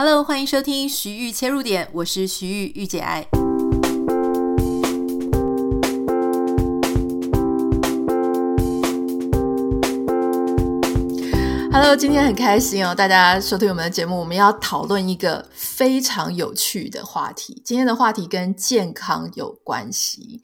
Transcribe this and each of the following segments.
Hello，欢迎收听徐玉切入点，我是徐玉玉姐爱。Hello，今天很开心哦，大家收听我们的节目，我们要讨论一个非常有趣的话题。今天的话题跟健康有关系。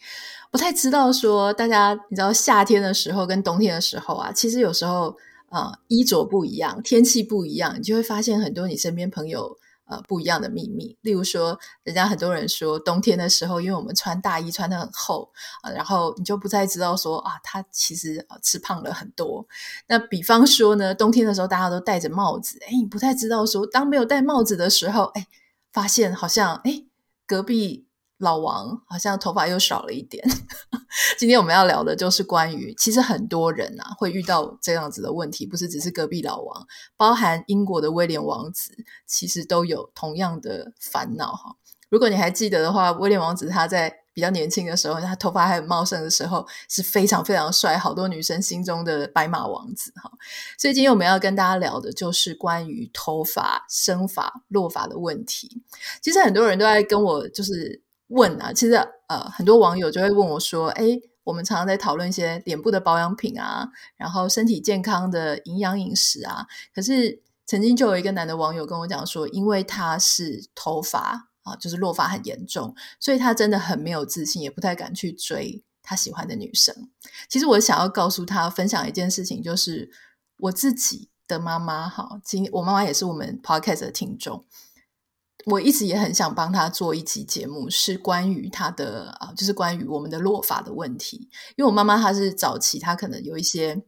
不太知道说大家，你知道夏天的时候跟冬天的时候啊，其实有时候啊、衣着不一样，天气不一样，你就会发现很多你身边朋友呃不一样的秘密。例如说，人家很多人说冬天的时候，因为我们穿大衣穿得很厚啊、然后你就不再知道说啊，他其实、吃胖了很多。那比方说呢，冬天的时候大家都戴着帽子，哎，你不太知道说，当没有戴帽子的时候，哎，发现好像哎，隔壁。老王好像头发又少了一点。今天我们要聊的就是关于，其实很多人啊会遇到这样子的问题，不是只是隔壁老王，包含英国的威廉王子，其实都有同样的烦恼哈。如果你还记得的话，威廉王子他在比较年轻的时候，他头发还很茂盛的时候，是非常非常帅，好多女生心中的白马王子哈。所以今天我们要跟大家聊的就是关于头发生发落发的问题。其实很多人都在跟我就是。问啊，其实呃，很多网友就会问我说：“诶，我们常常在讨论一些脸部的保养品啊，然后身体健康的营养饮食啊。可是曾经就有一个男的网友跟我讲说，因为他是头发啊，就是落发很严重，所以他真的很没有自信，也不太敢去追他喜欢的女生。其实我想要告诉他，分享一件事情，就是我自己的妈妈哈，今我妈妈也是我们 podcast 的听众。”我一直也很想帮他做一期节目，是关于他的啊，就是关于我们的落发的问题。因为我妈妈她是早期，她可能有一些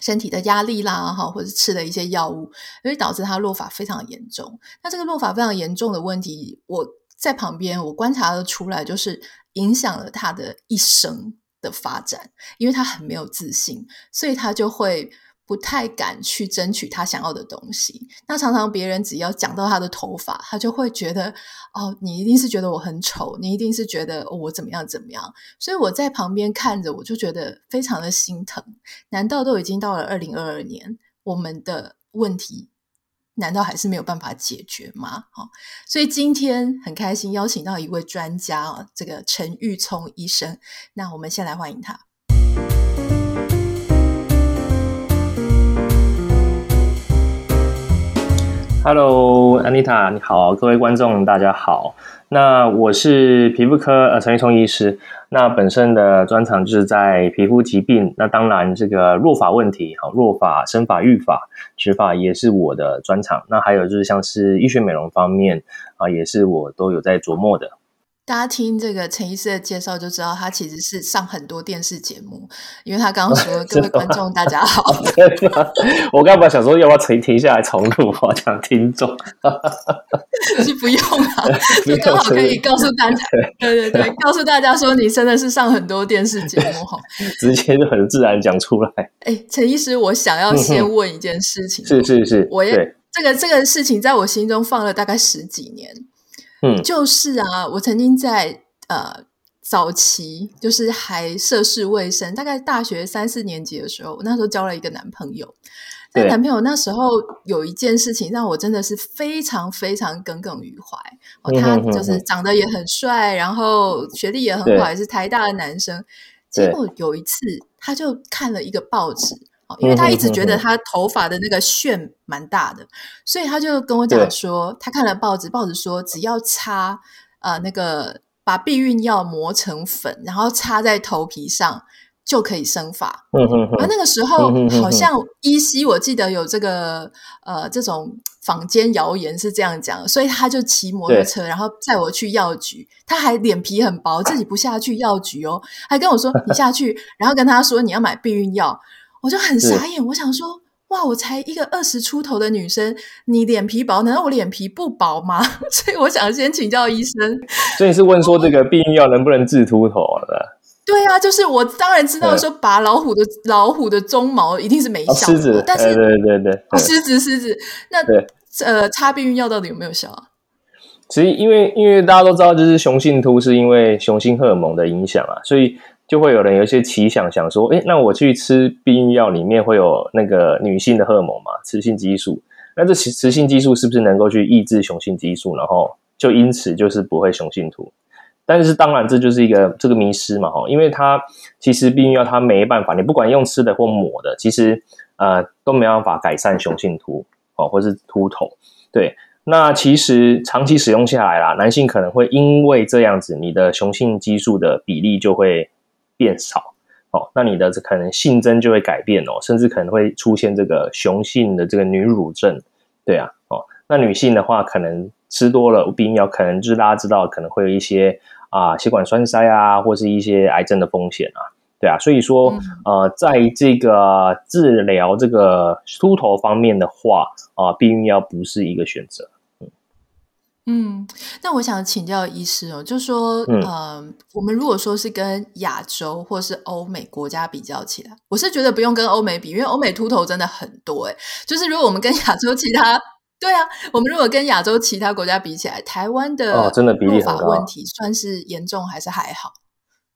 身体的压力啦，哈，或者吃了一些药物，所以导致她落发非常严重。那这个落发非常严重的问题，我在旁边我观察得出来，就是影响了她的一生的发展。因为她很没有自信，所以她就会。不太敢去争取他想要的东西。那常常别人只要讲到他的头发，他就会觉得哦，你一定是觉得我很丑，你一定是觉得，我怎么样怎么样。所以我在旁边看着，我就觉得非常的心疼。难道都已经到了二零二二年，我们的问题难道还是没有办法解决吗？哦，所以今天很开心邀请到一位专家哦，这个陈玉聪医生。那我们先来欢迎他。Hello，安妮塔，你好，各位观众，大家好。那我是皮肤科呃陈玉聪医师，那本身的专长就是在皮肤疾病，那当然这个弱法问题，好，弱法、生法、育法、植法也是我的专长。那还有就是像是医学美容方面啊，也是我都有在琢磨的。大家听这个陈医师的介绍就知道，他其实是上很多电视节目。因为他刚刚说：“各位观众，大家好。”我刚刚想说，要不要停停下来重录？我讲听众 是不用啊，就刚好可以告诉大家，对对对，告诉大家说你真的是上很多电视节目哈，直接就很自然讲出来。哎，陈医师，我想要先问一件事情，是是是，我也这个这个事情在我心中放了大概十几年。嗯，就是啊，我曾经在呃早期，就是还涉世未深，大概大学三四年级的时候，我那时候交了一个男朋友。那男朋友那时候有一件事情让我真的是非常非常耿耿于怀。哦，他就是长得也很帅，然后学历也很好，也是台大的男生。结果有一次，他就看了一个报纸。因为他一直觉得他头发的那个旋蛮大的，所以他就跟我讲说，他看了报纸，报纸说只要擦呃那个把避孕药磨成粉，然后擦在头皮上就可以生发。嗯嗯。而那个时候好像依稀我记得有这个呃这种坊间谣言是这样讲，所以他就骑摩托车，然后载我去药局。他还脸皮很薄，自己不下去药局哦，还跟我说你下去，然后跟他说你要买避孕药。我就很傻眼，我想说，哇，我才一个二十出头的女生，你脸皮薄，难道我脸皮不薄吗？所以我想先请教医生。所以是问说这个避孕药能不能治秃头的？对啊，就是我当然知道说拔老虎的老虎的鬃毛一定是没效的，哦、狮子但是对对对对，狮子狮子，那呃擦避孕药到底有没有效啊？其实因为因为大家都知道，就是雄性秃是因为雄性荷尔蒙的影响啊，所以。就会有人有一些奇想，想说，诶，那我去吃避孕药里面会有那个女性的荷尔蒙嘛，雌性激素，那这雌性激素是不是能够去抑制雄性激素，然后就因此就是不会雄性秃？但是当然这就是一个这个迷失嘛，哈，因为它其实避孕药它没办法，你不管用吃的或抹的，其实呃都没办法改善雄性秃哦，或是秃头。对，那其实长期使用下来啦，男性可能会因为这样子，你的雄性激素的比例就会变少哦，那你的这可能性征就会改变哦，甚至可能会出现这个雄性的这个女乳症。对啊，哦，那女性的话可能。吃多了避孕药，可能就是大家知道，可能会有一些啊血管栓塞啊，或是一些癌症的风险啊，对啊，所以说、嗯、呃，在这个治疗这个秃头方面的话啊，避孕药不是一个选择。嗯，嗯，那我想请教医师哦，就说，嗯、呃，我们如果说是跟亚洲或是欧美国家比较起来，我是觉得不用跟欧美比，因为欧美秃头真的很多诶，就是如果我们跟亚洲其他。对啊，我们如果跟亚洲其他国家比起来，台湾的哦，真的比例很高，问题算是严重还是还好？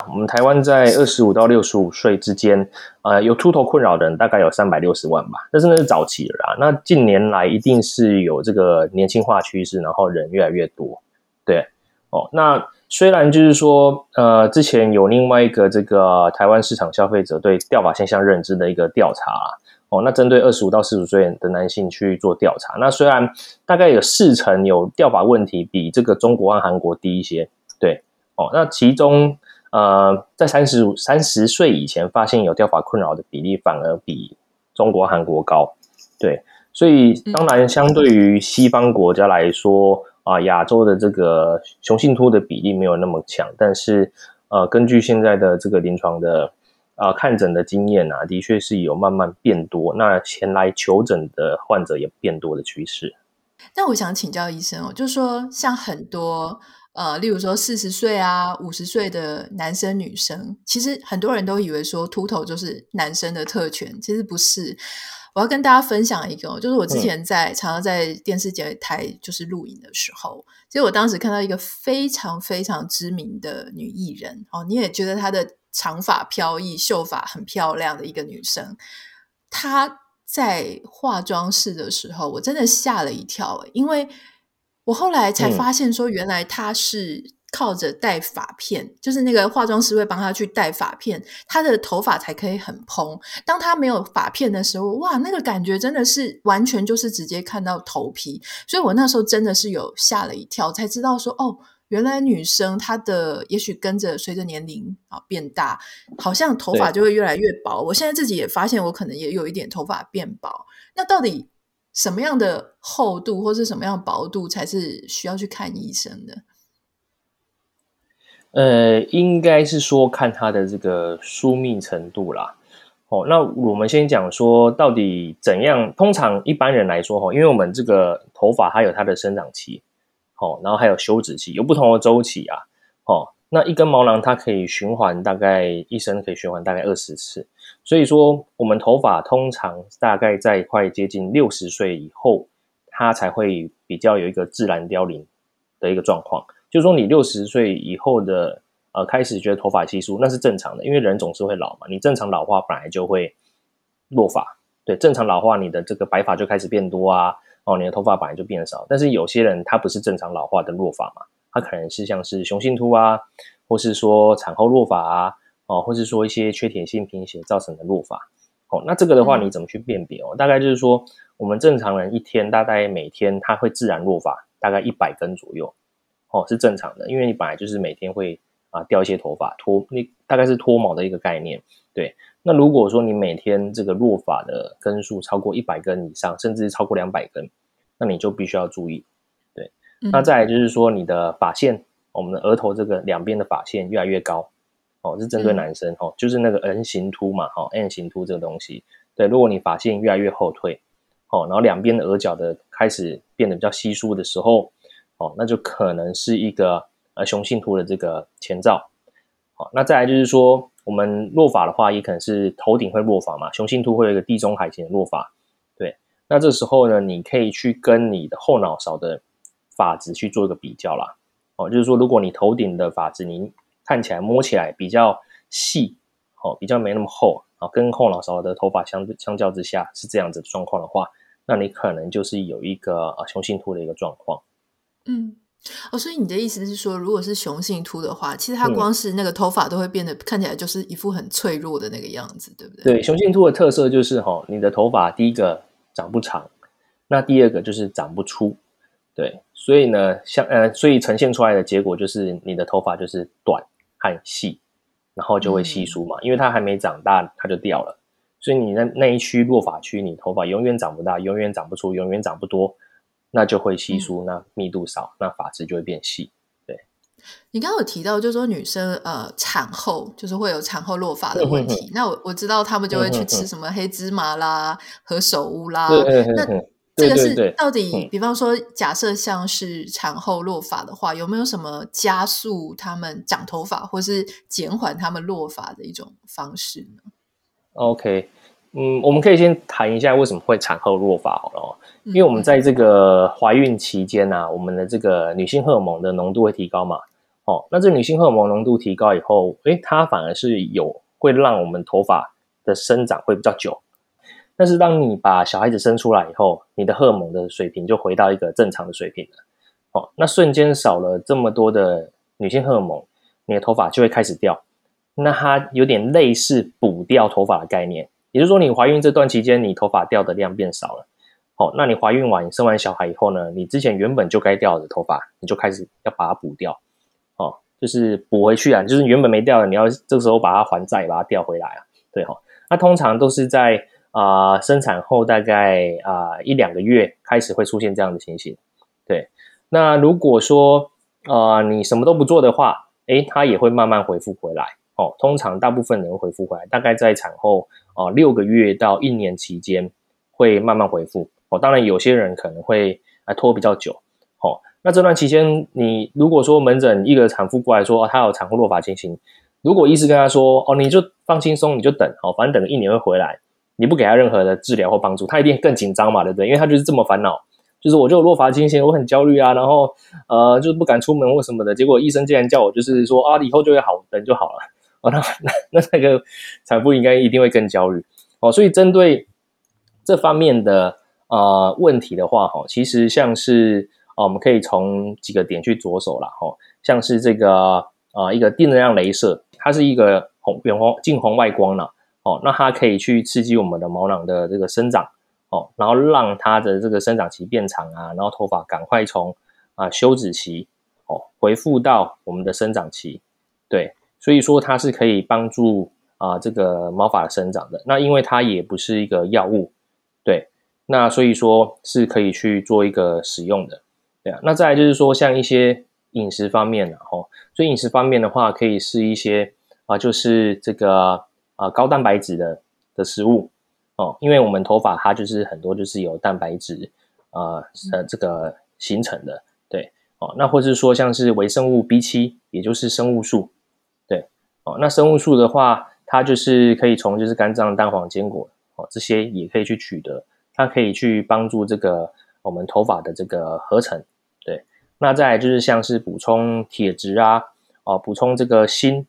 我们台湾在二十五到六十五岁之间，呃，有秃头困扰的人大概有三百六十万吧，但是那是早期的啦。那近年来一定是有这个年轻化趋势，然后人越来越多。对哦，那虽然就是说，呃，之前有另外一个这个台湾市场消费者对掉发现象认知的一个调查。哦，那针对二十五到四十岁的男性去做调查，那虽然大概有四成有掉发问题，比这个中国和韩国低一些，对，哦，那其中呃，在三十五、三十岁以前发现有掉发困扰的比例，反而比中国、韩国高，对，所以当然相对于西方国家来说啊，呃，亚洲的这个雄性秃的比例没有那么强，但是呃，根据现在的这个临床的。啊、呃，看诊的经验啊，的确是有慢慢变多。那前来求诊的患者也变多的趋势。那我想请教医生哦，就是说像很多呃，例如说四十岁啊、五十岁的男生女生，其实很多人都以为说秃头就是男生的特权，其实不是。我要跟大家分享一个，就是我之前在、嗯、常常在电视节台就是录影的时候，其实我当时看到一个非常非常知名的女艺人哦，你也觉得她的。长发飘逸、秀发很漂亮的一个女生，她在化妆室的时候，我真的吓了一跳，因为我后来才发现说，原来他是靠着戴发片，嗯、就是那个化妆师会帮他去戴发片，他的头发才可以很蓬。当他没有发片的时候，哇，那个感觉真的是完全就是直接看到头皮，所以我那时候真的是有吓了一跳，才知道说哦。原来女生她的也许跟着随着年龄啊变大，好像头发就会越来越薄。我现在自己也发现，我可能也有一点头发变薄。那到底什么样的厚度或是什么样薄度才是需要去看医生的？呃，应该是说看它的这个疏密程度啦。哦，那我们先讲说到底怎样？通常一般人来说，哈，因为我们这个头发它有它的生长期。哦，然后还有休止期，有不同的周期啊。哦，那一根毛囊它可以循环大概一生可以循环大概二十次，所以说我们头发通常大概在快接近六十岁以后，它才会比较有一个自然凋零的一个状况。就是说你六十岁以后的呃开始觉得头发稀疏，那是正常的，因为人总是会老嘛。你正常老化本来就会落发，对，正常老化你的这个白发就开始变多啊。哦，你的头发本来就变少，但是有些人他不是正常老化的落发嘛，他可能是像是雄性秃啊，或是说产后落发啊，哦，或是说一些缺铁性贫血造成的落发。哦，那这个的话你怎么去辨别哦？大概就是说，我们正常人一天大概每天它会自然落发大概一百根左右，哦，是正常的，因为你本来就是每天会啊掉一些头发脱，你大概是脱毛的一个概念，对。那如果说你每天这个落发的根数超过一百根以上，甚至超过两百根，那你就必须要注意。对，嗯、那再来就是说你的发线，我们的额头这个两边的发线越来越高，哦，是针对男生、嗯、哦，就是那个 N 型凸嘛，哈、哦、，N 型凸这个东西。对，如果你发线越来越后退，哦，然后两边的额角的开始变得比较稀疏的时候，哦，那就可能是一个呃雄性秃的这个前兆。好、哦，那再来就是说。我们落发的话，也可能是头顶会落发嘛，雄性秃会有一个地中海型的落发，对。那这时候呢，你可以去跟你的后脑勺的发质去做一个比较啦。哦，就是说，如果你头顶的发质，你看起来摸起来比较细，哦，比较没那么厚，啊，跟后脑勺的头发相相较之下是这样子的状况的话，那你可能就是有一个呃雄性秃的一个状况。嗯。哦，所以你的意思是说，如果是雄性秃的话，其实它光是那个头发都会变得看起来就是一副很脆弱的那个样子，对不对？对，雄性秃的特色就是哈，你的头发第一个长不长，那第二个就是长不出。对，所以呢，像呃，所以呈现出来的结果就是你的头发就是短和细，然后就会稀疏嘛，嗯、因为它还没长大，它就掉了。所以你那那一区落发区，你头发永远长不大，永远长不出，永远长不多。那就会稀疏，那密度少，那发质就会变细。对，你刚刚有提到，就是说女生呃产后就是会有产后落发的问题。嗯、哼哼那我我知道他们就会去吃什么黑芝麻啦、何首乌啦。那这个是到底，比方说，假设像是产后落发的话，有没有什么加速他们长头发，或是减缓他们落发的一种方式呢？OK。嗯，我们可以先谈一下为什么会产后落发好了哦，因为我们在这个怀孕期间啊，我们的这个女性荷尔蒙的浓度会提高嘛，哦，那这女性荷尔蒙浓度提高以后，诶，它反而是有会让我们头发的生长会比较久，但是当你把小孩子生出来以后，你的荷尔蒙的水平就回到一个正常的水平了，哦，那瞬间少了这么多的女性荷尔蒙，你的头发就会开始掉，那它有点类似补掉头发的概念。也就是说，你怀孕这段期间，你头发掉的量变少了。哦，那你怀孕完、生完小孩以后呢？你之前原本就该掉的头发，你就开始要把它补掉。哦，就是补回去啊，就是原本没掉的，你要这个时候把它还债，把它调回来啊。对哈、那通常都是在啊、生产后大概啊、一两个月开始会出现这样的情形。对，那如果说啊、呃、你什么都不做的话，诶，它也会慢慢恢复回来。哦，通常大部分人恢复回来，大概在产后啊、呃、六个月到一年期间会慢慢恢复。哦，当然有些人可能会啊拖比较久。哦，那这段期间，你如果说门诊一个产妇过来说，哦，她有产后落发情形，如果医师跟她说，哦，你就放轻松，你就等，哦，反正等个一年会回来，你不给他任何的治疗或帮助，他一定更紧张嘛，对不对？因为他就是这么烦恼，就是我就落发情形，我很焦虑啊，然后呃，就是不敢出门或什么的，结果医生竟然叫我就是说啊，以后就会好，等就好了。哦，那那那个产妇应该一定会更焦虑哦，所以针对这方面的呃问题的话，哈，其实像是啊，我们可以从几个点去着手啦，哈，像是这个啊，一个低能量镭射，它是一个红远红近红外光呢，哦，那它可以去刺激我们的毛囊的这个生长，哦，然后让它的这个生长期变长啊，然后头发赶快从啊休止期哦恢复到我们的生长期，对。所以说它是可以帮助啊、这个毛发生长的。那因为它也不是一个药物，对，那所以说是可以去做一个使用的，对啊。那再来就是说像一些饮食方面的哦，所以饮食方面的话，可以是一些啊、就是这个啊、呃、高蛋白质的的食物哦，因为我们头发它就是很多就是由蛋白质啊呃，呃这个形成的，对哦。那或者是说像是微生物 B 七，也就是生物素。对哦那生物素的话，它就是可以从就是肝脏、蛋黄、坚果哦，这些也可以去取得，它可以去帮助这个我们头发的这个合成。对，那再来就是像是补充铁质啊，哦，补充这个锌，对，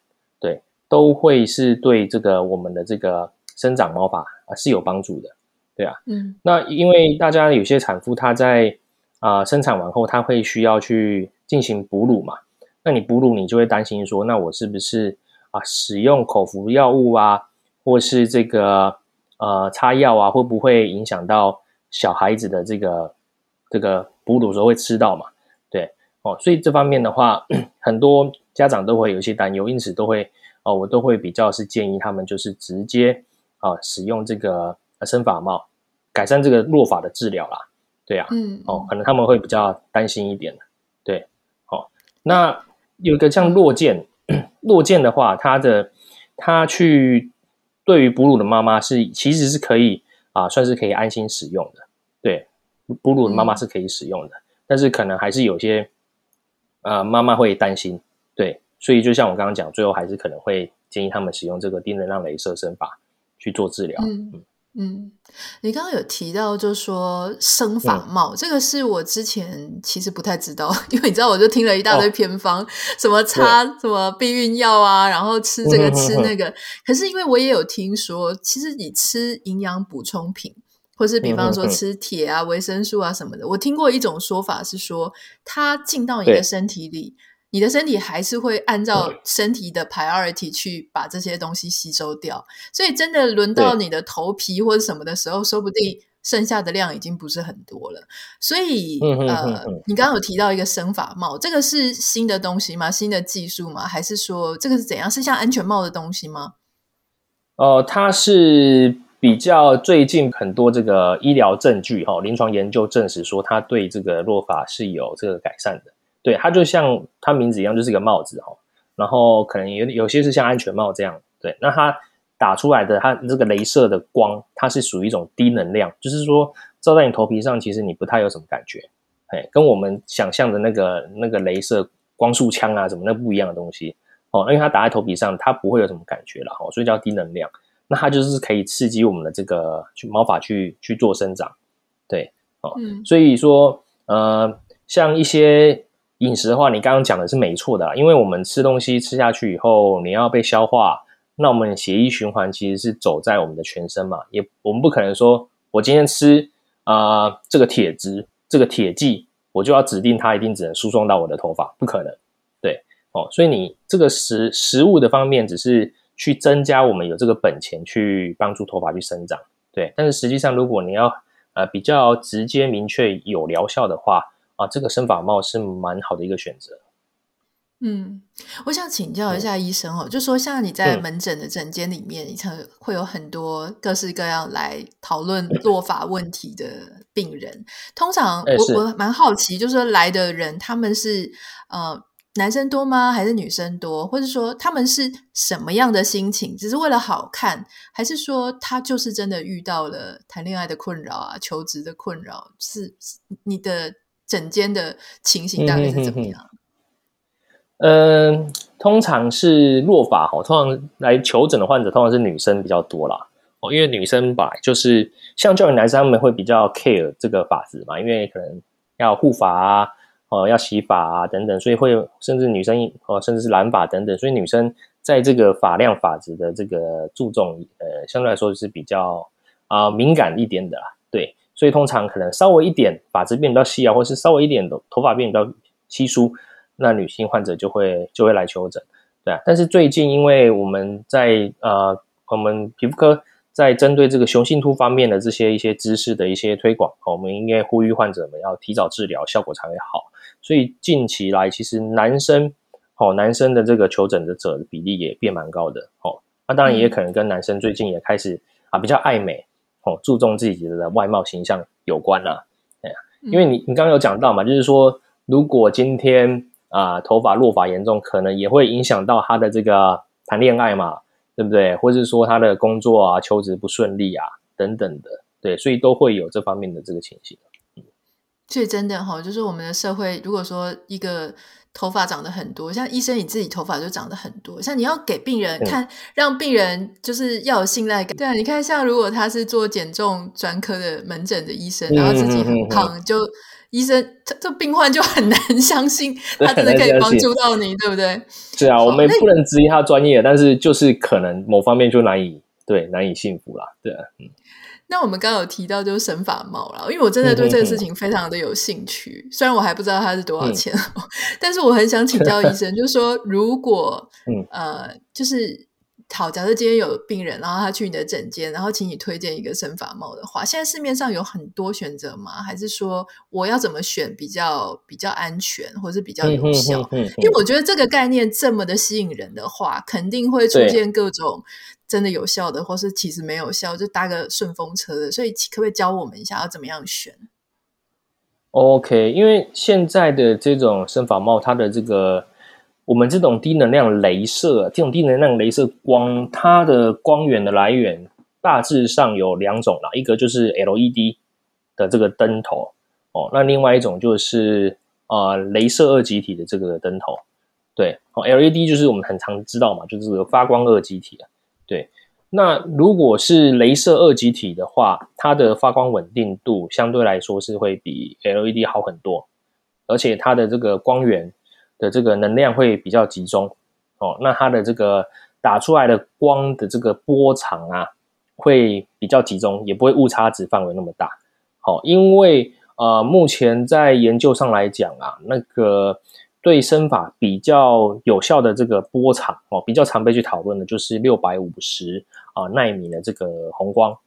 都会是对这个我们的这个生长毛发啊是有帮助的。对啊，嗯，那因为大家有些产妇她在啊、呃、生产完后，她会需要去进行哺乳嘛，那你哺乳你就会担心说，那我是不是？啊，使用口服药物啊，或是这个呃擦药啊，会不会影响到小孩子的这个这个哺乳的时候会吃到嘛？对哦，所以这方面的话，很多家长都会有一些担忧，因此都会哦，我都会比较是建议他们就是直接啊使用这个生发帽，改善这个落发的治疗啦。对啊，嗯，哦，可能他们会比较担心一点。对，哦，那有一个像落剑。落剑的话，它的它去对于哺乳的妈妈是其实是可以啊，算是可以安心使用的。对，哺乳的妈妈是可以使用的，嗯、但是可能还是有些啊妈妈会担心。对，所以就像我刚刚讲，最后还是可能会建议他们使用这个低能量镭射生法去做治疗。嗯。嗯嗯，你刚刚有提到，就说生发帽，嗯、这个是我之前其实不太知道，因为你知道，我就听了一大堆偏方，哦、什么擦什么避孕药啊，然后吃这个吃那个。可是因为我也有听说，其实你吃营养补充品，或是比方说吃铁啊、维生素啊什么的。我听过一种说法是说，它进到你的身体里，你的身体还是会按照身体的 priority 去把这些东西吸收掉。所以真的轮到你的头皮或者什么的时候，说不定。剩下的量已经不是很多了，所以呃，你刚刚有提到一个生发帽，这个是新的东西吗？新的技术吗？还是说这个是怎样？是像安全帽的东西吗？哦、呃，它是比较最近很多这个医疗证据哈，临床研究证实说它对这个落发是有这个改善的。对，它就像它名字一样，就是一个帽子哈，然后可能有有些是像安全帽这样。对，那它。打出来的它这个镭射的光，它是属于一种低能量，就是说照在你头皮上，其实你不太有什么感觉，哎，跟我们想象的那个那个镭射光束枪啊什么那不一样的东西哦，因为它打在头皮上，它不会有什么感觉了哦，所以叫低能量。那它就是可以刺激我们的这个去毛发去去做生长，对哦，嗯，所以说呃，像一些饮食的话，你刚刚讲的是没错的啦，因为我们吃东西吃下去以后，你要被消化。那我们血液循环其实是走在我们的全身嘛，也我们不可能说我今天吃啊、呃、这个铁质这个铁剂，我就要指定它一定只能输送到我的头发，不可能，对哦，所以你这个食食物的方面只是去增加我们有这个本钱去帮助头发去生长，对，但是实际上如果你要呃比较直接明确有疗效的话啊，这个生发帽是蛮好的一个选择。嗯，我想请教一下医生哦，嗯、就说像你在门诊的诊间里面，嗯、你常会有很多各式各样来讨论 落发问题的病人。通常我我蛮好奇，就是说来的人他们是呃男生多吗？还是女生多？或者说他们是什么样的心情？只是为了好看，还是说他就是真的遇到了谈恋爱的困扰啊，求职的困扰？是你的诊间的情形大概是怎么样？嗯通常是落发哈，通常来求诊的患者通常是女生比较多啦哦，因为女生本来就是相较于男生，他们会比较 care 这个法子嘛，因为可能要护发啊，哦要洗发啊等等，所以会甚至女生哦甚至是染发等等，所以女生在这个发量发质的这个注重，呃，相对来说是比较啊、呃、敏感一点的啦，对，所以通常可能稍微一点发质变比较稀啊，或是稍微一点的头发变比较稀疏。那女性患者就会就会来求诊，对啊。但是最近，因为我们在呃，我们皮肤科在针对这个雄性秃方面的这些一些知识的一些推广，我们应该呼吁患者们要提早治疗，效果才会好。所以近期来，其实男生哦，男生的这个求诊的者的比例也变蛮高的哦。那当然也可能跟男生最近也开始啊比较爱美哦，注重自己的外貌形象有关啦。对啊，因为你你刚刚有讲到嘛，就是说如果今天啊、呃，头发落发严重，可能也会影响到他的这个谈恋爱嘛，对不对？或者是说他的工作啊、求职不顺利啊等等的，对，所以都会有这方面的这个情形。嗯，所以真的哈、哦，就是我们的社会，如果说一个头发长得很多，像医生你自己头发就长得很多，像你要给病人看，嗯、让病人就是要有信赖感。对啊，你看，像如果他是做减重专科的门诊的医生，然后自己很胖，嗯、就。医生，这这病患就很难相信他真的可以帮助到你，对不对？是啊，我们不能质疑他专业，但是就是可能某方面就难以对难以信服啦。对啊，嗯。那我们刚刚有提到就是生发帽了，因为我真的对这个事情非常的有兴趣，虽然我还不知道它是多少钱，嗯、但是我很想请教医生，就是说如果嗯呃就是。好，假设今天有病人，然后他去你的诊间，然后请你推荐一个生发帽的话，现在市面上有很多选择吗？还是说我要怎么选比较比较安全，或是比较有效？因为我觉得这个概念这么的吸引人的话，肯定会出现各种真的有效的，或是其实没有效，就搭个顺风车的。所以可不可以教我们一下要怎么样选？OK，因为现在的这种生发帽，它的这个。我们这种低能量镭射，这种低能量镭射光，它的光源的来源大致上有两种啦，一个就是 LED 的这个灯头哦，那另外一种就是啊、呃，镭射二极体的这个灯头。对哦，LED 就是我们很常知道嘛，就是发光二极体啊。那如果是镭射二极体的话，它的发光稳定度相对来说是会比 LED 好很多，而且它的这个光源。的这个能量会比较集中哦，那它的这个打出来的光的这个波长啊，会比较集中，也不会误差值范围那么大。好，因为呃，目前在研究上来讲啊，那个对生法比较有效的这个波长哦，比较常被去讨论的就是六百五十啊纳米的这个红光，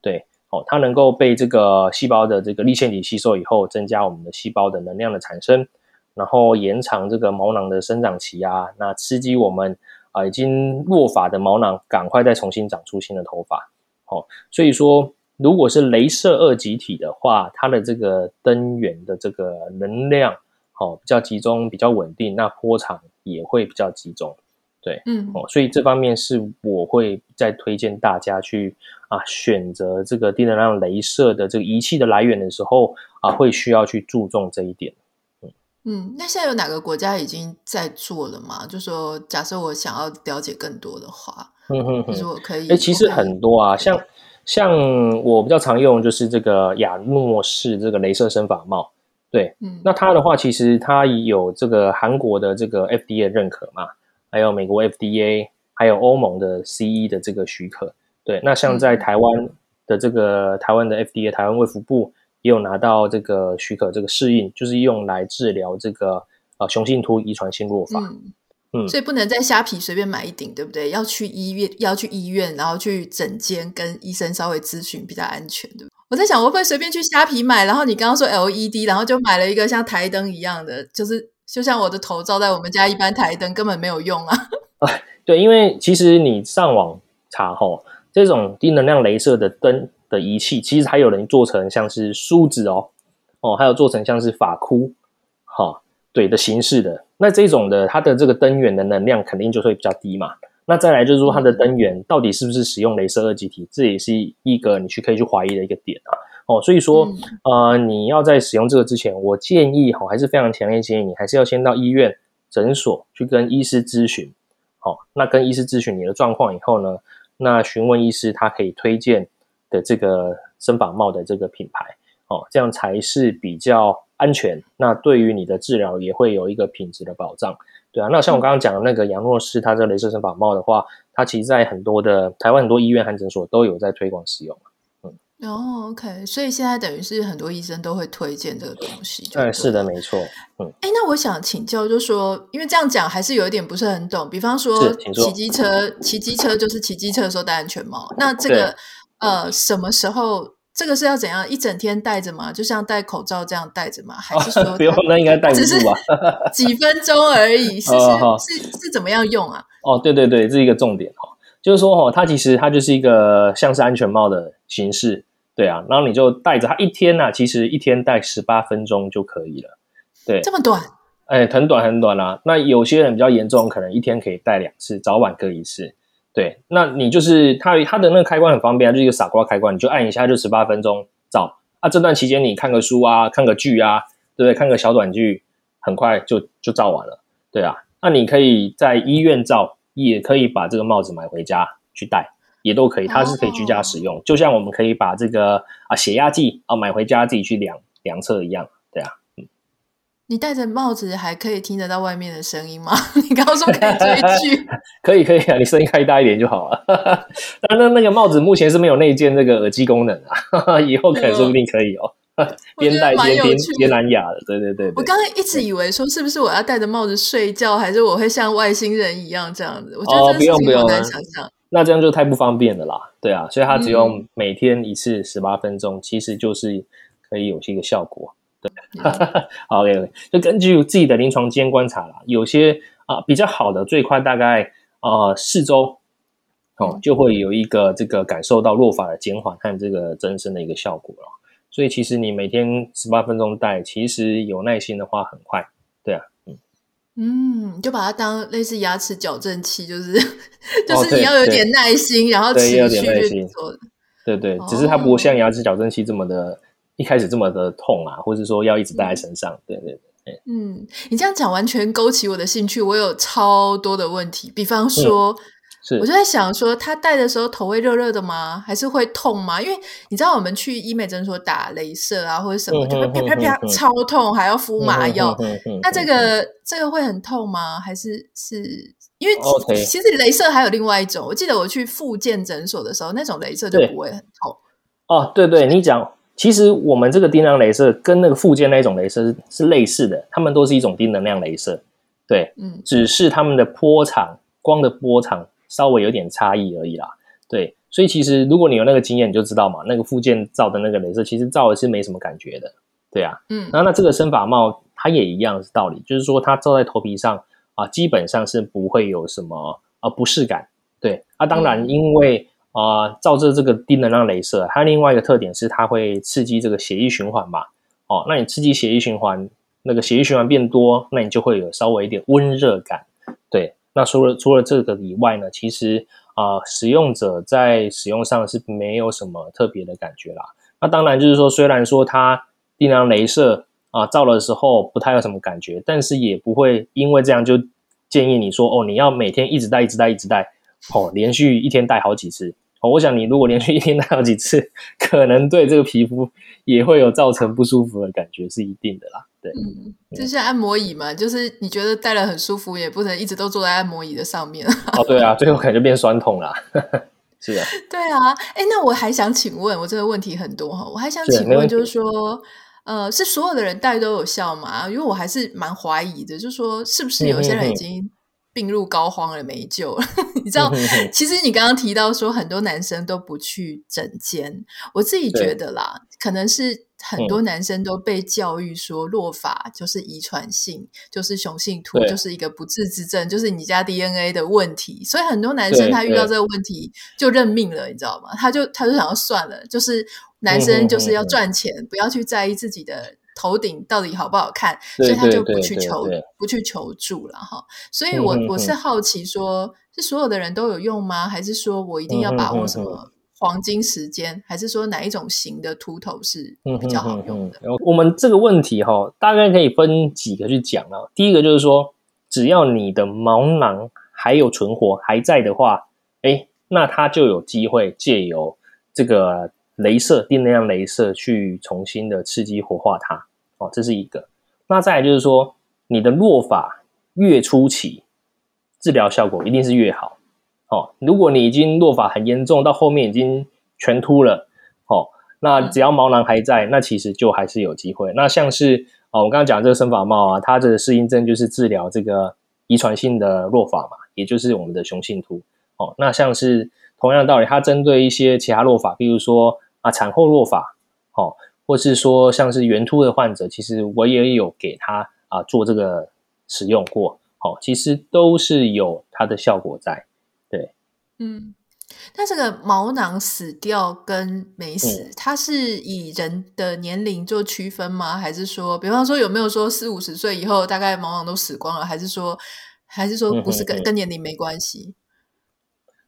对，哦，它能够被这个细胞的这个粒线体吸收以后，增加我们的细胞的能量的产生，然后延长这个毛囊的生长期啊，那刺激我们啊已经落发的毛囊赶快再重新长出新的头发，哦，所以说。如果是镭射二极体的话，它的这个灯源的这个能量，哦，比较集中，比较稳定，那波长也会比较集中，对，嗯，哦，所以这方面是我会再推荐大家去啊选择这个低能量镭射的这个仪器的来源的时候啊，会需要去注重这一点。嗯嗯，那现在有哪个国家已经在做了吗？就说假设我想要了解更多的话，嗯哼哼，就是我可以，哎、欸，其实很多啊，像。像我比较常用就是这个亚诺氏这个镭射生发帽，对，嗯，那它的话其实它有这个韩国的这个 FDA 认可嘛，还有美国 FDA，还有欧盟的 CE 的这个许可，对，那像在台湾的这个、嗯、台湾的 FDA 台湾卫福部也有拿到这个许可，这个适应就是用来治疗这个呃雄性突遗传性落发。嗯嗯，所以不能在虾皮随便买一顶，对不对？要去医院，要去医院，然后去诊间跟医生稍微咨询比较安全，对不对？我在想，我会不会随便去虾皮买？然后你刚刚说 LED，然后就买了一个像台灯一样的，就是就像我的头照在我们家一般台灯根本没有用啊。啊对，因为其实你上网查吼，这种低能量镭射的灯的仪器，其实还有人做成像是梳子哦，哦，还有做成像是发箍，哈、哦。对的形式的，那这种的它的这个灯源的能量肯定就会比较低嘛。那再来就是说它的灯源到底是不是使用镭射二极体，这也是一个你去可以去怀疑的一个点啊。哦，所以说呃你要在使用这个之前，我建议哈还是非常强烈建议你还是要先到医院诊所去跟医师咨询。好，那跟医师咨询你的状况以后呢，那询问医师他可以推荐的这个生发帽的这个品牌。哦，这样才是比较安全。那对于你的治疗也会有一个品质的保障，对啊。那像我刚刚讲的那个杨诺斯，它这个雷射生发帽的话，它其实在很多的台湾很多医院和诊所都有在推广使用。嗯，哦，OK，所以现在等于是很多医生都会推荐这个东西。对，是的，没错。嗯，哎，那我想请教，就是说，因为这样讲还是有一点不是很懂。比方说，骑机车，骑机车就是骑机车的时候戴安全帽。那这个呃，什么时候？这个是要怎样一整天戴着吗？就像戴口罩这样戴着吗？还是说不用？那应该戴不住吧？几分钟而已，是是是是怎么样用啊？哦，对对对，这是一个重点哈，就是说哈，它其实它就是一个像是安全帽的形式，对啊，然后你就戴着它一天啊，其实一天戴十八分钟就可以了，对，这么短？哎，很短很短啦。那有些人比较严重，可能一天可以戴两次，早晚各一次。对，那你就是它，它的那个开关很方便啊，就是一个傻瓜开关，你就按一下就十八分钟照啊。这段期间你看个书啊，看个剧啊，对不对？看个小短剧，很快就就照完了。对啊，那你可以在医院照，也可以把这个帽子买回家去戴，也都可以。它是可以居家使用，哦、就像我们可以把这个啊血压计啊买回家自己去量量测一样。对啊。你戴着帽子还可以听得到外面的声音吗？你刚刚说可以追剧，可以可以啊，你声音开大一点就好了。但那那个帽子目前是没有内建这个耳机功能啊，以后可能说不定可以哦。边戴边听边蓝牙的，对对对，对。我刚刚一直以为说是不是我要戴着帽子睡觉，还是我会像外星人一样这样子？我觉得这不用不用，难想象。那这样就太不方便了啦，对啊，所以它只用每天一次十八分钟，嗯，其实就是可以有这个效果。对，好，OK，就根据自己的临床经验观察啦，有些啊、呃、比较好的，最快大概啊四周哦，就会有一个这个感受到落发的减缓和这个增生的一个效果了。所以其实你每天十八分钟戴，其实有耐心的话很快，嗯，就把它当类似牙齿矫正器，就是 就是你要有点耐心，哦、然后持续去做，对对，只是它不像牙齿矫正器这么的。一开始这么的痛啊，或者说要一直戴在身上，嗯、对对对。嗯，你这样讲完全勾起我的兴趣，我有超多的问题。比方说，是，我就在想说，他戴的时候头会热热的吗？还是会痛吗？因为你知道，我们去医美诊所打镭射啊，或者什么，就会啪啪啪超痛，还要敷麻药。那这个这个会很痛吗？还是是因为其实镭射还有另外一种？我记得我去复健诊所的时候，那种镭射就不会很痛。哦，对对，你讲，其实我们这个低能量镭射跟那个附件那种镭射是是类似的，它们都是一种低能量镭射。对，嗯，只是它们的波长，光的波长。稍微有点差异而已啦，对，所以其实如果你有那个经验，你就知道嘛，那个附件照的那个镭射，其实照的是没什么感觉的，对啊，嗯，那那这个生发帽它也一样是道理，就是说它照在头皮上啊，基本上是不会有什么啊不适感，对，啊，当然因为啊照着这个低能量镭射，它另外一个特点是它会刺激这个血液循环嘛，哦，那你刺激血液循环，那个血液循环变多，那你就会有稍微一点温热感，对。那除了除了这个以外呢，其实啊、使用者在使用上是没有什么特别的感觉啦。那当然就是说，虽然说它低能量镭射啊照的时候不太有什么感觉，但是也不会因为这样就建议你说哦，你要每天一直戴、一直戴、一直戴哦，连续一天戴好几次。哦，我想你如果连续一天 戴好几次，可能对这个皮肤也会有造成不舒服的感觉，是一定的啦。对，嗯，就像按摩椅嘛，就是你觉得戴了很舒服，也不能一直都坐在按摩椅的上面。哦，对啊，最后可能就变酸痛了。是啊，对啊。哎，那我还想请问，我这个问题很多哈，我还想请问，就是说，呃，是所有的人戴都有效吗？因为我还是蛮怀疑的，就是说，是不是有些人已经。病入膏肓了，没救了。你知道，其实你刚刚提到说很多男生都不去整间，我自己觉得啦，可能是很多男生都被教育说落发就是遗传性，就是雄性秃，就是一个不治之症，就是你家 DNA 的问题。所以很多男生他遇到这个问题就认命了，你知道吗？他就他就想要算了，就是男生就是要赚钱，不要去在意自己的。头顶到底好不好看，所以他就不去求不去求助了哈。所以我，我我是好奇说，是所有的人都有用吗？还是说我一定要把握什么黄金时间？还是说哪一种型的秃头是比较好用的？嗯、哼哼我们这个问题哈，大概可以分几个去讲啊。第一个就是说，只要你的毛囊还有存活还在的话，哎，那它就有机会借由这个。镭射，低能量镭射去重新的刺激活化它，哦，这是一个。那再来就是说，你的落发越初期，治疗效果一定是越好。哦，如果你已经落发很严重，到后面已经全秃了，哦，那只要毛囊还在，那其实就还是有机会。那像是哦，我刚刚讲这个生发帽啊，它的适应症就是治疗这个遗传性的落发嘛，也就是我们的雄性秃。哦，那像是同样的道理，它针对一些其他落发，比如说。啊，产后落发，哦，或是说像是圆秃的患者，其实我也有给他啊做这个使用过，哦，其实都是有它的效果在，对，嗯，那这个毛囊死掉跟没死，嗯、它是以人的年龄做区分吗？还是说，比方说有没有说四五十岁以后大概毛囊都死光了？还是说，还是说不是跟、嗯、跟年龄没关系？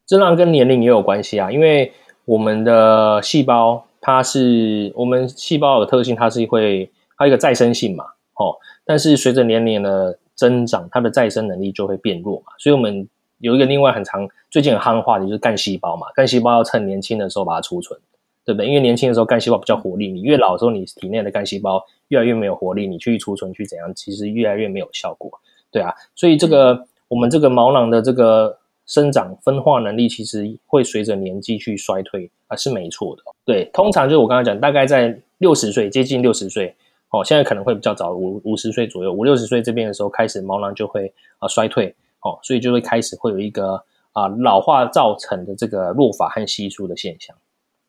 这当然跟年龄也有关系啊，因为。我们的细胞，它是我们细胞的特性，它是会它有一个再生性嘛，哦，但是随着年龄的增长，它的再生能力就会变弱嘛，所以我们有一个另外很长最近很夯话题就是干细胞嘛，干细胞要趁年轻的时候把它储存，对不对？因为年轻的时候干细胞比较活力，你越老的时候，你体内的干细胞越来越没有活力，你去储存去怎样，其实越来越没有效果，对啊，所以这个我们这个毛囊的这个。生长分化能力其实会随着年纪去衰退，啊，是没错的。对，通常就是我刚刚讲，大概在六十岁，接近六十岁，哦，现在可能会比较早，五五十岁左右，五六十岁这边的时候开始毛囊就会啊衰退，哦，所以就会开始会有一个啊老化造成的这个落发和稀疏的现象。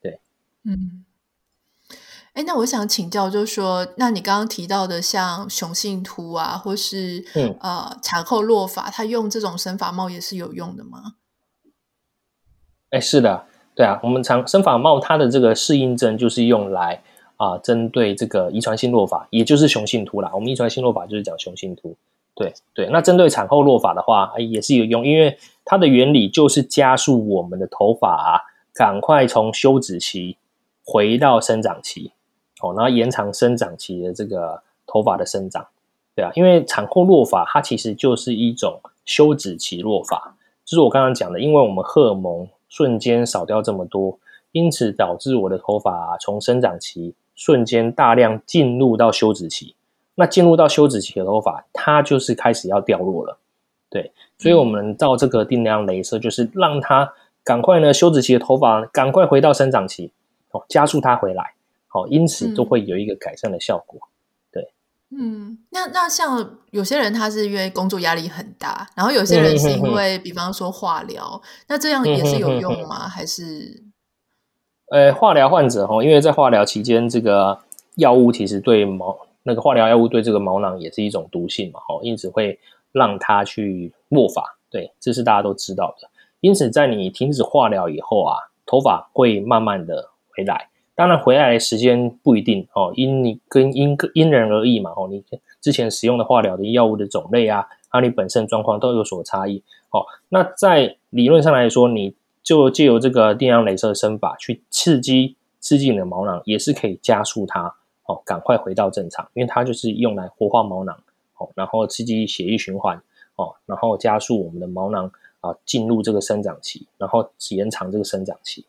对，嗯。哎，那我想请教，就是说，那你刚刚提到的像雄性秃啊，或是嗯呃产后落发，它用这种生发帽也是有用的吗？哎，是的，对啊，我们长生发帽它的这个适应症就是用来啊、呃、针对这个遗传性落发，也就是雄性秃啦。我们遗传性落发就是讲雄性秃，对对。那针对产后落发的话，也是有用，因为它的原理就是加速我们的头发啊，赶快从休止期回到生长期。哦，然后延长生长期的这个头发的生长，对啊，因为产后落发它其实就是一种休止期落发，就是我刚刚讲的，因为我们荷尔蒙瞬间少掉这么多，因此导致我的头发啊，从生长期瞬间大量进入到休止期。那进入到休止期的头发，它就是开始要掉落了。对，所以我们照这个定量镭射，就是让它赶快呢，休止期的头发赶快回到生长期，哦，加速它回来，好，因此都会有一个改善的效果。对，嗯，那那像有些人他是因为工作压力很大，然后有些人是因为比方说化疗，那这样也是有用吗？还是？呃，化疗患者哈，因为在化疗期间，这个药物其实对毛那个化疗药物对这个毛囊也是一种毒性嘛，哈，因此会。让他去落发，对，这是大家都知道的。因此，在你停止化疗以后啊，头发会慢慢的回来。当然，回来的时间不一定哦，因你跟因因人而异嘛。哦，你之前使用的化疗的药物的种类啊，还有你本身状况都有所差异。哦，那在理论上来说，你就借由这个电阳镭射生法去刺激刺激你的毛囊，也是可以加速它哦，赶快回到正常，因为它就是用来活化毛囊。哦，然后刺激血液循环，哦，然后加速我们的毛囊啊进入这个生长期，然后延长这个生长期。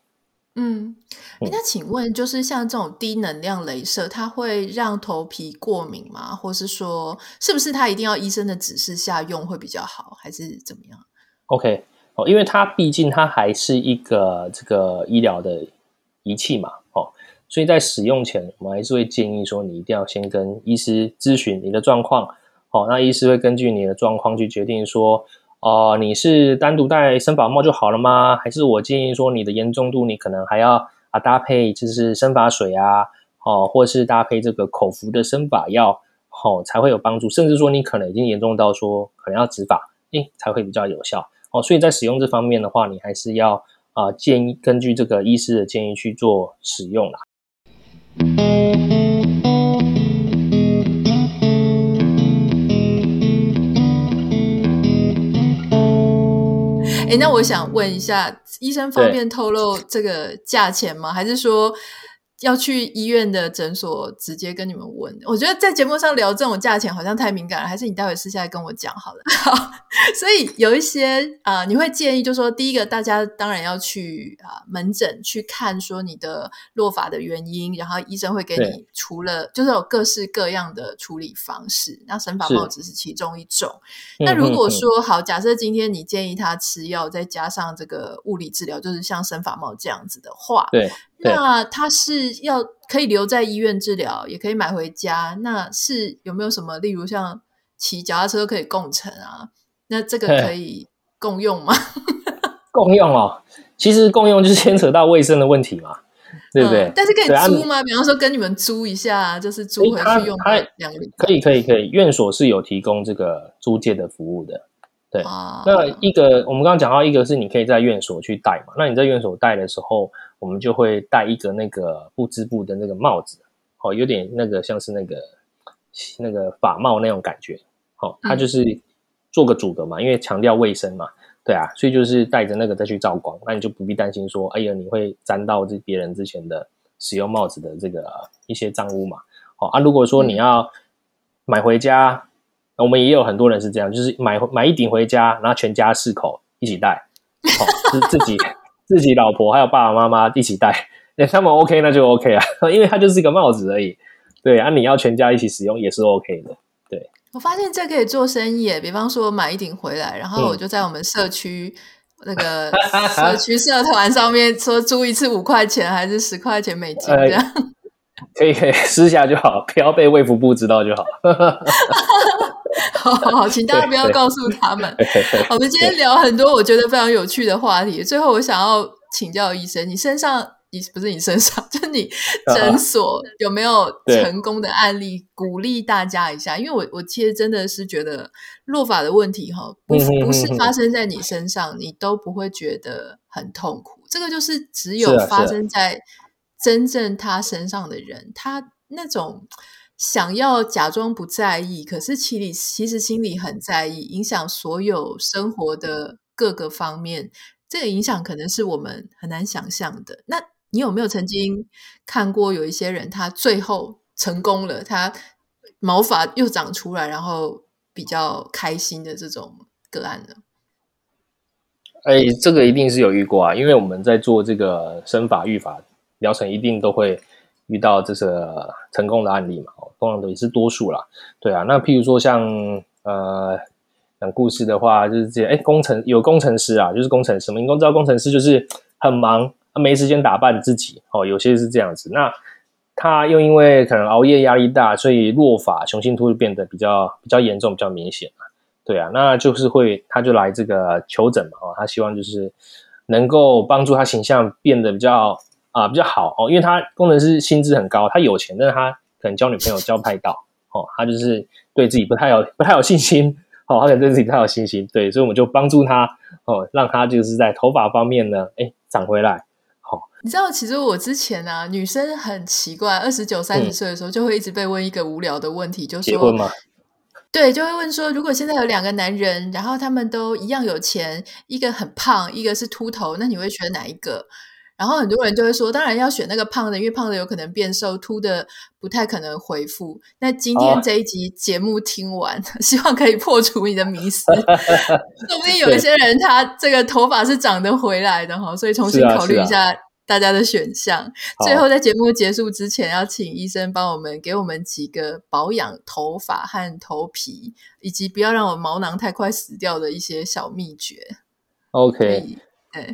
嗯，那请问，就是像这种低能量镭射，它会让头皮过敏吗？或是说，是不是它一定要医生的指示下用会比较好，还是怎么样？OK，哦，因为它毕竟它还是一个这个医疗的仪器嘛，哦，所以在使用前，我们还是会建议说，你一定要先跟医师咨询你的状况。哦，那医师会根据你的状况去决定说，哦、你是单独戴生发帽就好了吗？还是我建议说你的严重度，你可能还要啊搭配就是生发水啊，哦，或是搭配这个口服的生发药，哦，才会有帮助。甚至说你可能已经严重到说可能要植发，诶，才会比较有效。哦，所以在使用这方面的话，你还是要啊、建议根据这个医师的建议去做使用啦。哎，那我想问一下，医生方便透露这个价钱吗？还是说要去医院的诊所直接跟你们问？我觉得在节目上聊这种价钱好像太敏感了，还是你待会私下来跟我讲好了。好，所以有一些啊、呃，你会建议，就是说第一个，大家当然要去啊、呃、门诊去看说你的落发的原因，然后医生会给你除了就是有各式各样的处理方式，那生发帽只是其中一种。那如果说好，假设今天你建议他吃药，再加上这个物理治疗，就是像生发帽这样子的话，对。那他是要可以留在医院治疗，也可以买回家。那是有没有什么，例如像骑脚踏车可以共乘啊？那这个可以共用吗？共用哦，其实共用就是牵扯到卫生的问题嘛，对不对？嗯、但是可以租吗？比方说跟你们租一下，就是租回去用两个礼拜。可以可以可以，院所是有提供这个租借的服务的。对，那一个我们刚刚讲到，一个是你可以在院所去带嘛。那你在院所带的时候，我们就会戴一个那个布织布的那个帽子，哦，有点那个像是那个那个法帽那种感觉，哦，它就是做个阻隔嘛，因为强调卫生嘛，对啊，所以就是戴着那个再去照光，那你就不必担心说，哎呀，你会沾到这别人之前的使用帽子的这个一些脏污嘛。哦啊，如果说你要买回家。我们也有很多人是这样，就是买买一顶回家，然后全家四口一起戴，哦，是自己自己老婆还有爸爸妈妈一起戴，那他们 OK 那就 OK 啊，因为它就是一个帽子而已，对啊，你要全家一起使用也是 OK 的，对。我发现这可以做生意，比方说我买一顶回来，然后我就在我们社区那个 社区社团上面说租一次五块钱还是十块钱美金这样，呃，可以可以私下就好，不要被卫福部知道就好。好好好，请大家不要告诉他们。我们今天聊很多我觉得非常有趣的话题。最后，我想要请教医生，你身上，你不是你身上，就你诊所有没有成功的案例，鼓励大家一下？因为我我其实真的是觉得落法的问题哈，不不是发生在你身上，你都不会觉得很痛苦。这个就是只有发生在真正他身上的人，他那种。想要假装不在意，可是其里其实心里很在意，影响所有生活的各个方面。这个影响可能是我们很难想象的。那你有没有曾经看过有一些人，他最后成功了，他毛发又长出来，然后比较开心的这种个案呢？哎，这个一定是有遇过啊，因为我们在做这个生发育发疗程，一定都会遇到这个成功的案例嘛，通常都也是多数啦。对啊，那譬如说像呃讲故事的话，就是这些，哎，工程有工程师啊，就是工程师，我们应该知道工程师就是很忙，他没时间打扮自己哦，有些是这样子。那他又因为可能熬夜压力大，所以落发雄性秃就变得比较比较严重，比较明显嘛。对啊，那就是会，他就来这个求诊嘛，哦，他希望就是能够帮助他形象变得比较啊、比较好哦，因为他工程师薪资很高，他有钱，但是他可能交女朋友交不太到哦，他就是对自己不太有不太有信心哦，他可能对自己不太有信心，对，所以我们就帮助他哦，让他就是在头发方面呢，哎，长回来。好、哦，你知道，其实我之前啊，女生很奇怪，二十九、三十岁的时候，就会一直被问一个无聊的问题，嗯、就是说。结婚吗？对，就会问说，如果现在有两个男人，然后他们都一样有钱，一个很胖，一个是秃头，那你会选哪一个？然后很多人就会说，当然要选那个胖的，因为胖的有可能变瘦，秃的不太可能恢复。那今天这一集节目听完，哦、希望可以破除你的迷思，说不定有一些人他这个头发是长得回来的哈，所以重新考虑一下。大家的选项。最后，在节目结束之前，要请医生帮我们给我们几个保养头发和头皮，以及不要让我毛囊太快死掉的一些小秘诀。OK，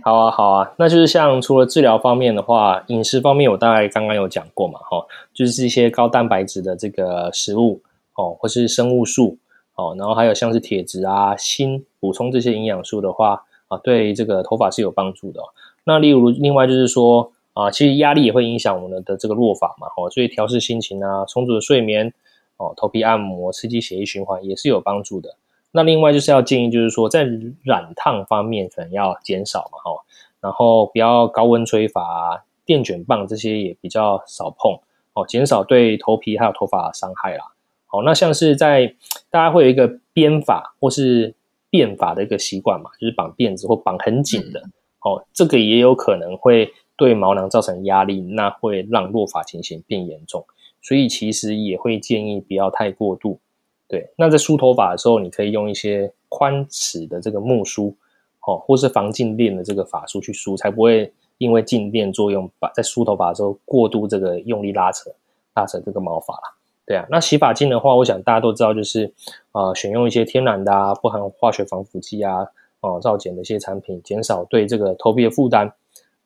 好啊，好啊。那就是像除了治疗方面的话，饮食方面我大概刚刚有讲过嘛，哈，就是一些高蛋白质的这个食物哦，或是生物素哦，然后还有像是铁质啊、锌，补充这些营养素的话啊，对这个头发是有帮助的。那例如，另外就是说啊，其实压力也会影响我们的这个落发嘛，哦，所以调试心情啊，充足的睡眠，哦，头皮按摩，刺激血液循环也是有帮助的。那另外就是要建议，就是说在染烫方面可能要减少嘛，哈，然后不要高温吹发啊，电卷棒这些也比较少碰，哦，减少对头皮还有头发的伤害啦。好，那像是在大家会有一个编发或是辫发的一个习惯嘛，就是绑辫子或绑很紧的。嗯哦，这个也有可能会对毛囊造成压力，那会让落发情形变严重，所以其实也会建议不要太过度。对，那在梳头发的时候，你可以用一些宽齿的这个木梳，哦，或是防静电的这个发梳去梳，才不会因为静电作用，把在梳头发的时候过度这个用力拉扯，拉扯这个毛发啦。对啊，那洗发精的话，我想大家都知道，就是呃，选用一些天然的啊，不含化学防腐剂啊。哦，皂碱的一些产品，减少对这个头皮的负担。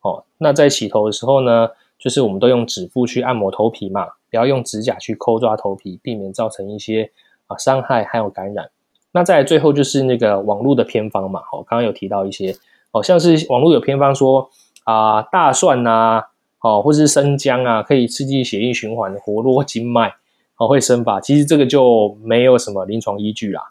哦，那在洗头的时候呢，就是我们都用指腹去按摩头皮嘛，不要用指甲去抠抓头皮，避免造成一些啊伤害还有感染。那再来最后就是那个网络的偏方嘛，哦，刚刚有提到一些，好像是网络有偏方说啊，大蒜呐、啊，哦，或是生姜啊，可以刺激血液循环，活络经脉，哦，会生发。其实这个就没有什么临床依据啦。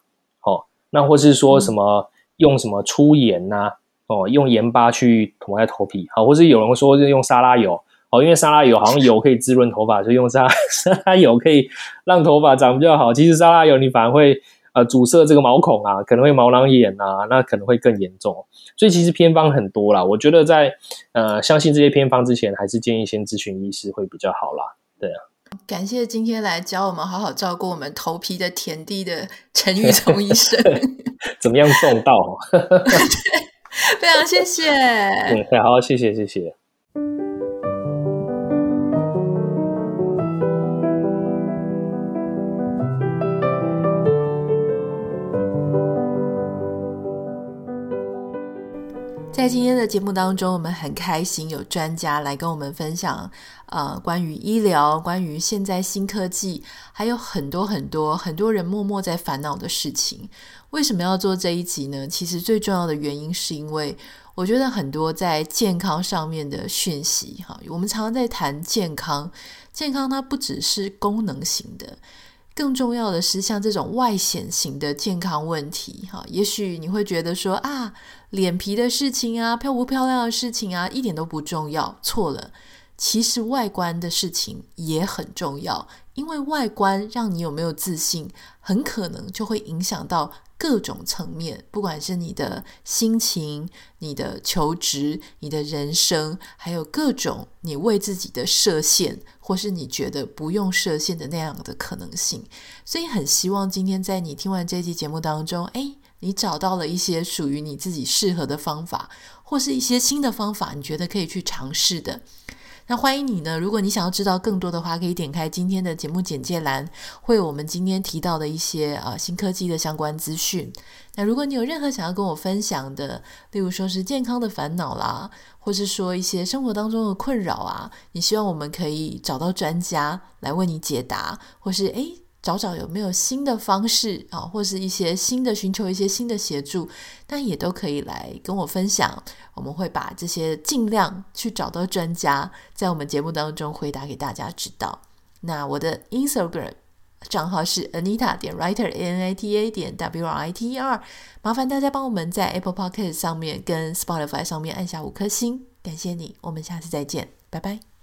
哦，那或是说什么？嗯用什么粗盐呐、啊？哦，用盐巴去涂在头皮，好，或是有人说是用沙拉油，哦，因为沙拉油好像油可以滋润头发，所以用沙 沙拉油可以让头发长比较好。其实沙拉油你反而会呃阻塞这个毛孔啊，可能会毛囊炎啊，那可能会更严重。所以其实偏方很多啦，我觉得在呃相信这些偏方之前，还是建议先咨询医师会比较好啦。对啊。感谢今天来教我们好好照顾我们头皮的田地的陈玉聪医生。怎么样种稻？对，非常谢谢。嗯，好，谢谢，谢谢。在今天的节目当中，我们很开心有专家来跟我们分享，呃，关于医疗，关于现在新科技，还有很多很多很多人默默在烦恼的事情。为什么要做这一集呢？其实最重要的原因是因为我觉得很多在健康上面的讯息，哈，我们常常在谈健康，健康它不只是功能型的。更重要的是，像这种外显型的健康问题，哈，也许你会觉得说啊，脸皮的事情啊，漂不漂亮的事情啊，一点都不重要。错了，其实外观的事情也很重要，因为外观让你有没有自信，很可能就会影响到各种层面，不管是你的心情、你的求职、你的人生，还有各种你为自己的设限，或是你觉得不用设限的那样的可能性。所以很希望今天在你听完这期节目当中，诶，你找到了一些属于你自己适合的方法，或是一些新的方法，你觉得可以去尝试的。那欢迎你呢，如果你想要知道更多的话，可以点开今天的节目简介栏，会有我们今天提到的一些啊、呃、新科技的相关资讯。那如果你有任何想要跟我分享的，例如说是健康的烦恼啦，或是说一些生活当中的困扰啊，你希望我们可以找到专家来为你解答，或是诶。找找有没有新的方式啊，或是一些新的寻求一些新的协助，但也都可以来跟我分享。我们会把这些尽量去找到专家，在我们节目当中回答给大家知道。那我的 Instagram 账号是 Anita 点 Writer A N A T A 点 W R I T E R，麻烦大家帮我们在 Apple Podcast 上面跟 Spotify 上面按下五颗星，感谢你。我们下次再见，拜拜。